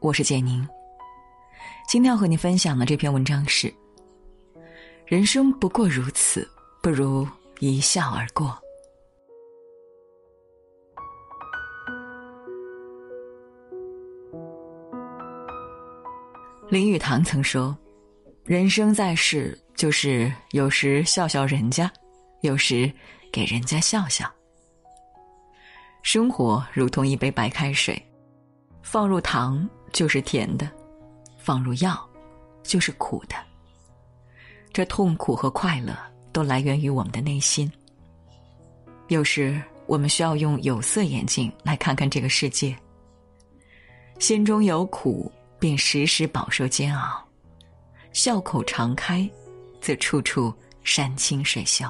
我是简宁。今天要和你分享的这篇文章是：人生不过如此，不如一笑而过。林语堂曾说：“人生在世，就是有时笑笑人家，有时给人家笑笑。生活如同一杯白开水，放入糖。”就是甜的，放入药，就是苦的。这痛苦和快乐都来源于我们的内心。有时我们需要用有色眼镜来看看这个世界。心中有苦，便时时饱受煎熬；笑口常开，则处处山清水秀。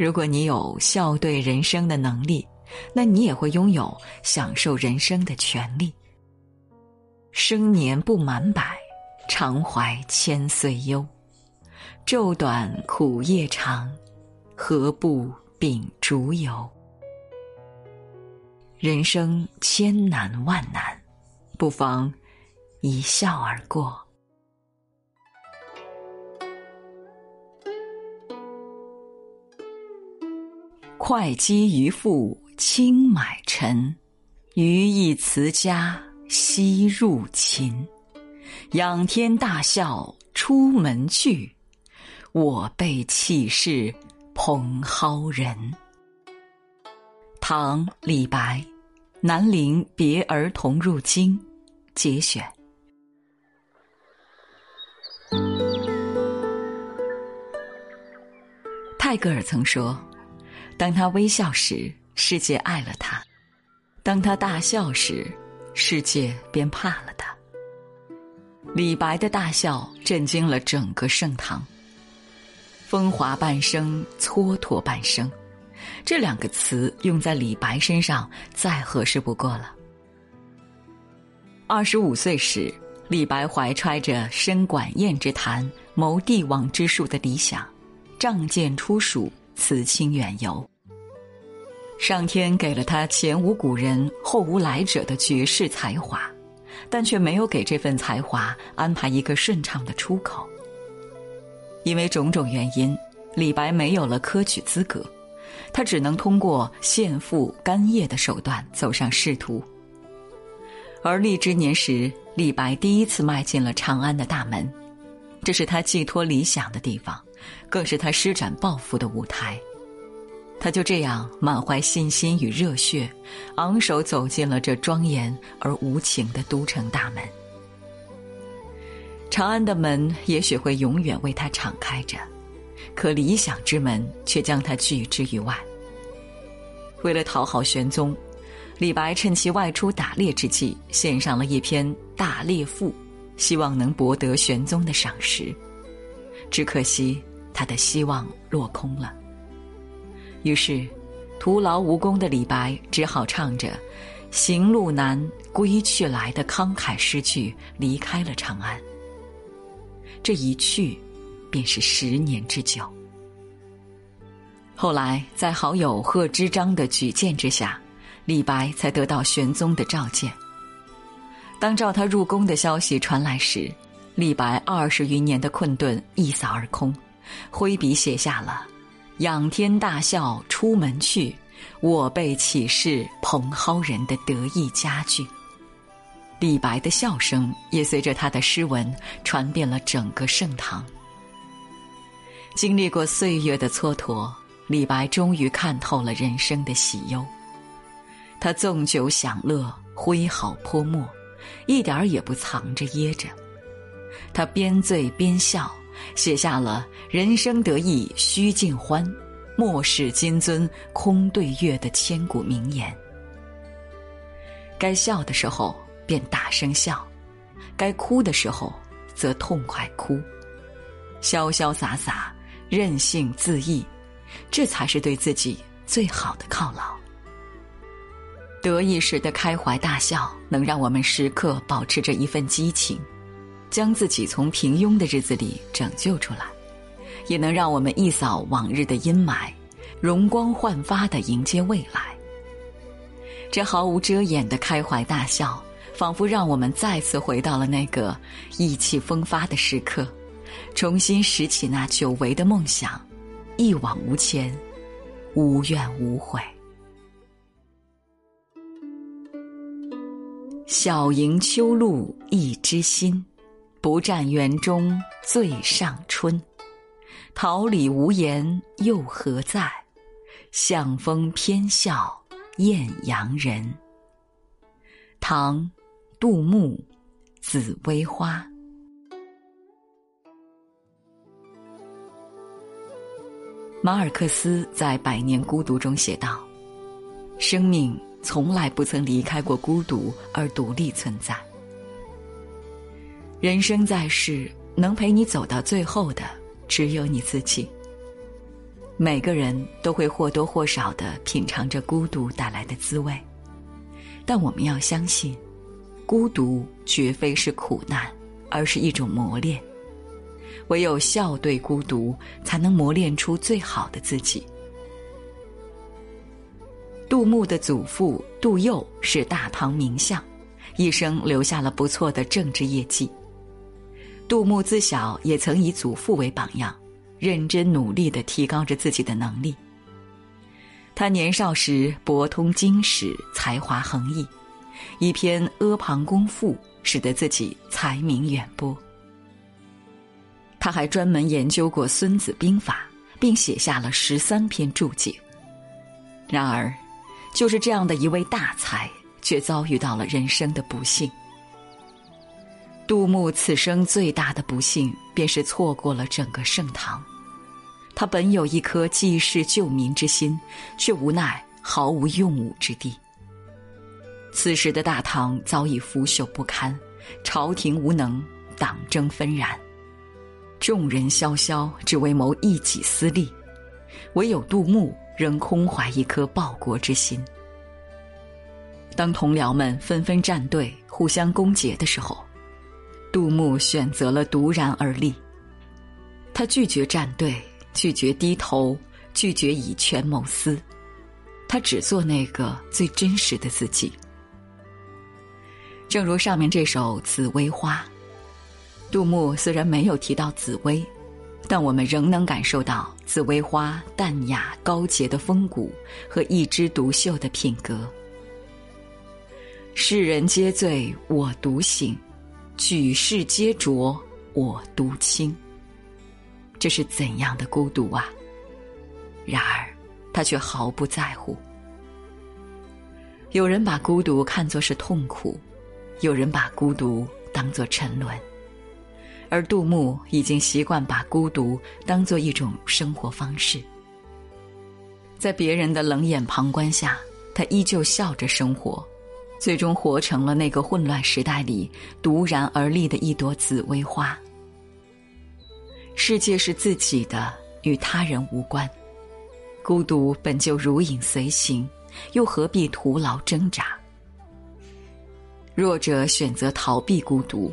如果你有笑对人生的能力。那你也会拥有享受人生的权利。生年不满百，常怀千岁忧。昼短苦夜长，何不秉烛游？人生千难万难，不妨一笑而过。会稽渔父。轻买臣，余亦辞家西入秦。仰天大笑出门去，我辈岂是蓬蒿人？唐·李白，南陵别儿童入京节选。泰戈尔曾说：“当他微笑时。”世界爱了他，当他大笑时，世界便怕了他。李白的大笑震惊了整个盛唐。风华半生，蹉跎半生，这两个词用在李白身上再合适不过了。二十五岁时，李白怀揣着深管宴之谈、谋帝王之术的理想，仗剑出蜀，辞亲远游。上天给了他前无古人后无来者的绝世才华，但却没有给这份才华安排一个顺畅的出口。因为种种原因，李白没有了科举资格，他只能通过献赋干谒的手段走上仕途。而立之年时，李白第一次迈进了长安的大门，这是他寄托理想的地方，更是他施展抱负的舞台。他就这样满怀信心与热血，昂首走进了这庄严而无情的都城大门。长安的门也许会永远为他敞开着，可理想之门却将他拒之于外。为了讨好玄宗，李白趁其外出打猎之际，献上了一篇《大猎赋》，希望能博得玄宗的赏识。只可惜他的希望落空了。于是，徒劳无功的李白只好唱着“行路难，归去来”的慷慨诗句离开了长安。这一去，便是十年之久。后来，在好友贺知章的举荐之下，李白才得到玄宗的召见。当召他入宫的消息传来时，李白二十余年的困顿一扫而空，挥笔写下了。仰天大笑出门去，我辈岂是蓬蒿人的得意佳句。李白的笑声也随着他的诗文传遍了整个盛唐。经历过岁月的蹉跎，李白终于看透了人生的喜忧。他纵酒享乐，挥毫泼墨，一点儿也不藏着掖着。他边醉边笑。写下了“人生得意须尽欢，莫使金樽空对月”的千古名言。该笑的时候便大声笑，该哭的时候则痛快哭，潇潇洒洒，任性恣意，这才是对自己最好的犒劳。得意时的开怀大笑，能让我们时刻保持着一份激情。将自己从平庸的日子里拯救出来，也能让我们一扫往日的阴霾，容光焕发的迎接未来，这毫无遮掩的开怀大笑，仿佛让我们再次回到了那个意气风发的时刻，重新拾起那久违的梦想，一往无前，无怨无悔。小迎秋露一枝新，不占园中最上春。桃李无言又何在？向风偏笑艳阳人。唐，杜牧，《紫薇花》。马尔克斯在《百年孤独》中写道：“生命。”从来不曾离开过孤独而独立存在。人生在世，能陪你走到最后的只有你自己。每个人都会或多或少的品尝着孤独带来的滋味，但我们要相信，孤独绝非是苦难，而是一种磨练。唯有笑对孤独，才能磨练出最好的自己。杜牧的祖父杜佑是大唐名相，一生留下了不错的政治业绩。杜牧自小也曾以祖父为榜样，认真努力地提高着自己的能力。他年少时博通经史，才华横溢，一篇《阿房宫赋》使得自己才名远播。他还专门研究过《孙子兵法》，并写下了十三篇注解。然而，就是这样的一位大才，却遭遇到了人生的不幸。杜牧此生最大的不幸，便是错过了整个盛唐。他本有一颗济世救民之心，却无奈毫无用武之地。此时的大唐早已腐朽不堪，朝廷无能，党争纷然，众人萧萧，只为谋一己私利，唯有杜牧。仍空怀一颗报国之心。当同僚们纷纷站队，互相攻讦的时候，杜牧选择了独然而立。他拒绝站队，拒绝低头，拒绝以权谋私，他只做那个最真实的自己。正如上面这首《紫薇花》，杜牧虽然没有提到紫薇。但我们仍能感受到紫薇花淡雅高洁的风骨和一枝独秀的品格。世人皆醉我独醒，举世皆浊我独清。这是怎样的孤独啊！然而，他却毫不在乎。有人把孤独看作是痛苦，有人把孤独当作沉沦。而杜牧已经习惯把孤独当做一种生活方式，在别人的冷眼旁观下，他依旧笑着生活，最终活成了那个混乱时代里独然而立的一朵紫薇花。世界是自己的，与他人无关。孤独本就如影随形，又何必徒劳挣扎？弱者选择逃避孤独，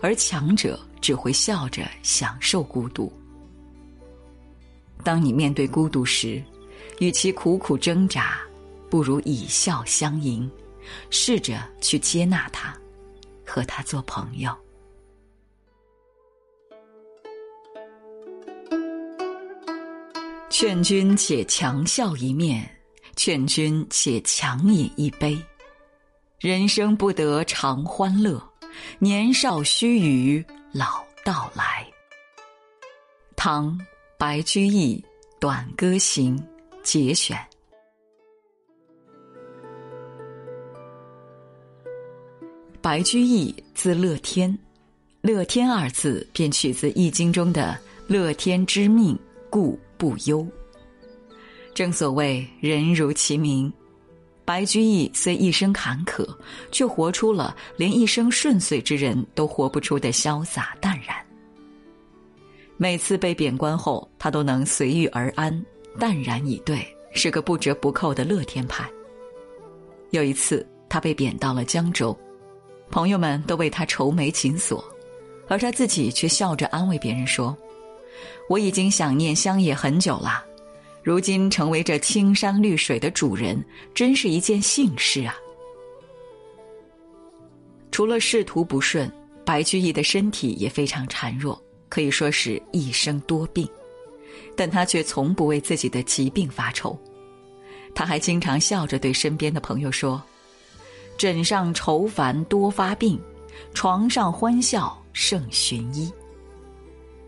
而强者。只会笑着享受孤独。当你面对孤独时，与其苦苦挣扎，不如以笑相迎，试着去接纳他，和他做朋友。劝君且强笑一面，劝君且强饮一杯。人生不得常欢乐，年少须臾。老到来。唐，白居易《短歌行》节选。白居易字乐天，乐天二字便取自《易经》中的“乐天知命，故不忧”。正所谓人如其名。白居易虽一生坎坷，却活出了连一生顺遂之人都活不出的潇洒淡然。每次被贬官后，他都能随遇而安，淡然以对，是个不折不扣的乐天派。有一次，他被贬到了江州，朋友们都为他愁眉紧锁，而他自己却笑着安慰别人说：“我已经想念乡野很久了，如今成为这青山绿水的主人，真是一件幸事啊！除了仕途不顺，白居易的身体也非常孱弱，可以说是一生多病。但他却从不为自己的疾病发愁，他还经常笑着对身边的朋友说：“枕上愁烦多发病，床上欢笑胜寻医。”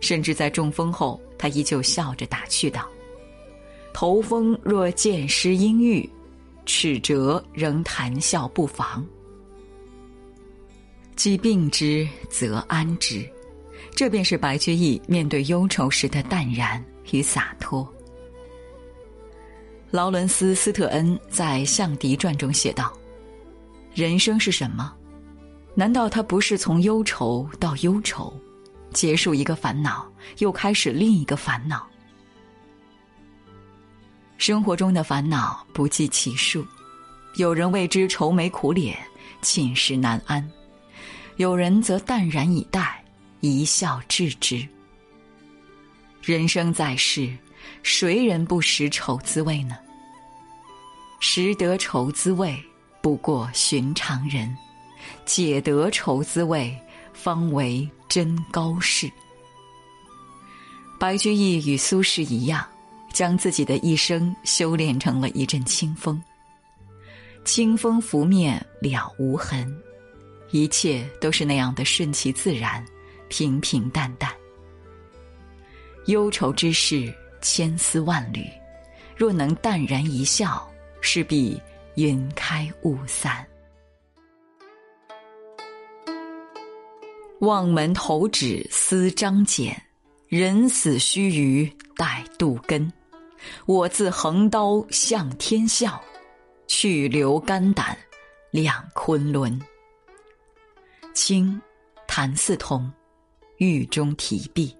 甚至在中风后，他依旧笑着打趣道：“头风若见失阴郁，齿折仍谈笑不妨。既病之，则安之。”这便是白居易面对忧愁时的淡然与洒脱。劳伦斯·斯特恩在《象狄传》中写道：“人生是什么？难道它不是从忧愁到忧愁，结束一个烦恼，又开始另一个烦恼？生活中的烦恼不计其数，有人为之愁眉苦脸、寝食难安，有人则淡然以待。”一笑置之。人生在世，谁人不识愁滋味呢？识得愁滋味，不过寻常人；解得愁滋味，方为真高士。白居易与苏轼一样，将自己的一生修炼成了一阵清风。清风拂面了无痕，一切都是那样的顺其自然。平平淡淡，忧愁之事千丝万缕，若能淡然一笑，势必云开雾散。望门投止思张俭，人死须臾待杜根。我自横刀向天笑，去留肝胆两昆仑。清，谭嗣同。狱中题壁。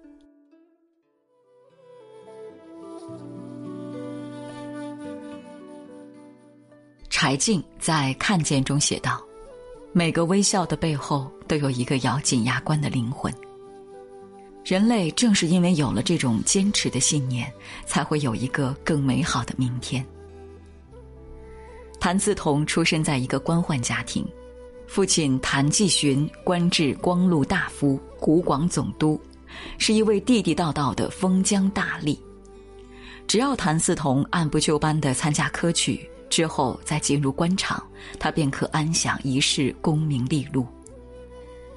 柴静在《看见》中写道：“每个微笑的背后，都有一个咬紧牙关的灵魂。人类正是因为有了这种坚持的信念，才会有一个更美好的明天。”谭嗣同出生在一个官宦家庭。父亲谭继洵官至光禄大夫、湖广总督，是一位地地道道的封疆大吏。只要谭嗣同按部就班的参加科举，之后再进入官场，他便可安享一世功名利禄。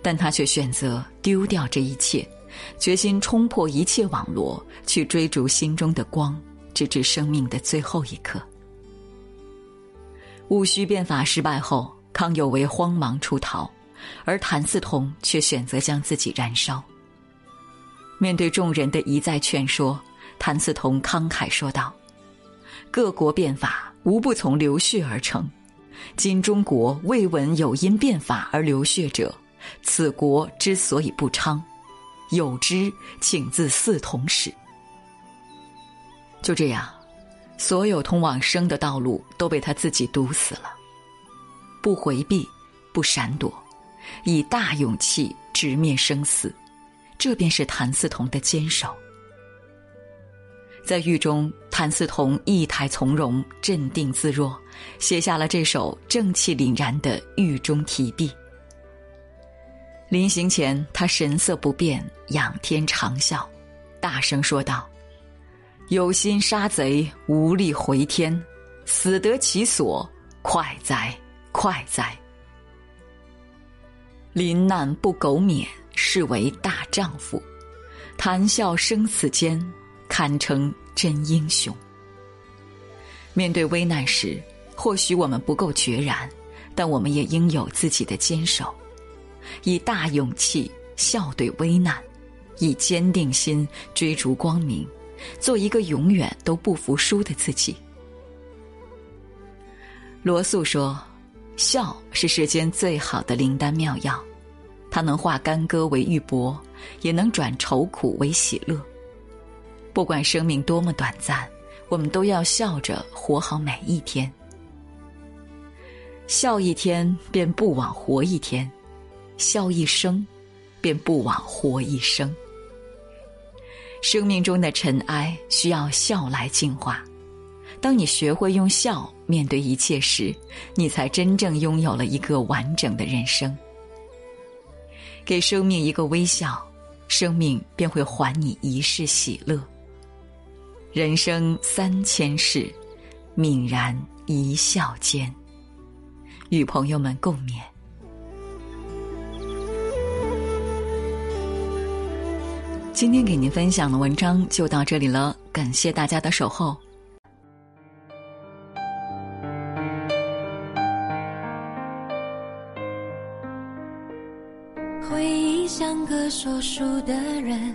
但他却选择丢掉这一切，决心冲破一切网罗，去追逐心中的光，直至生命的最后一刻。戊戌变法失败后。康有为慌忙出逃，而谭嗣同却选择将自己燃烧。面对众人的一再劝说，谭嗣同慷慨说道：“各国变法无不从流血而成，今中国未闻有因变法而流血者，此国之所以不昌，有之，请自嗣同始。”就这样，所有通往生的道路都被他自己堵死了。不回避，不闪躲，以大勇气直面生死，这便是谭嗣同的坚守。在狱中，谭嗣同意态从容，镇定自若，写下了这首正气凛然的《狱中题壁》。临行前，他神色不变，仰天长啸，大声说道：“有心杀贼，无力回天，死得其所，快哉！”快哉！临难不苟免，是为大丈夫；谈笑生死间，堪称真英雄。面对危难时，或许我们不够决然，但我们也应有自己的坚守，以大勇气笑对危难，以坚定心追逐光明，做一个永远都不服输的自己。罗素说。笑是世间最好的灵丹妙药，它能化干戈为玉帛，也能转愁苦为喜乐。不管生命多么短暂，我们都要笑着活好每一天。笑一天，便不枉活一天；笑一生，便不枉活一生。生命中的尘埃需要笑来净化。当你学会用笑面对一切时，你才真正拥有了一个完整的人生。给生命一个微笑，生命便会还你一世喜乐。人生三千事，泯然一笑间。与朋友们共勉。今天给您分享的文章就到这里了，感谢大家的守候。回忆像个说书的人，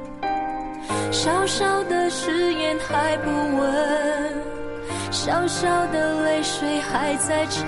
小小的誓言还不稳，小小的泪水还在撑，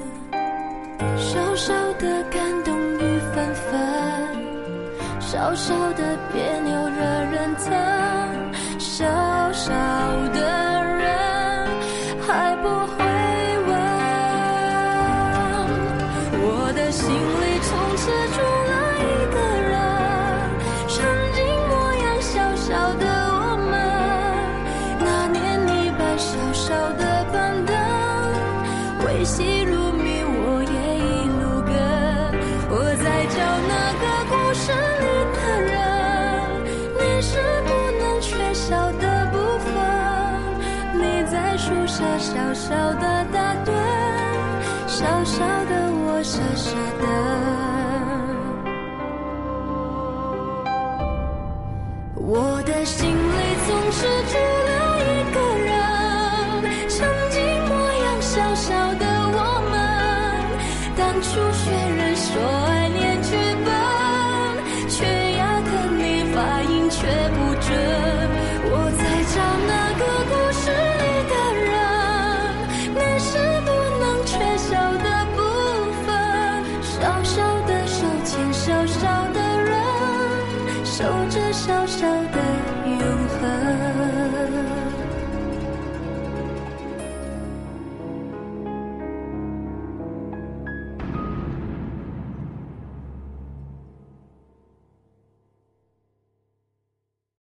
小小的感动雨纷纷，小小的别扭惹人疼，小小初学人说爱恋剧本。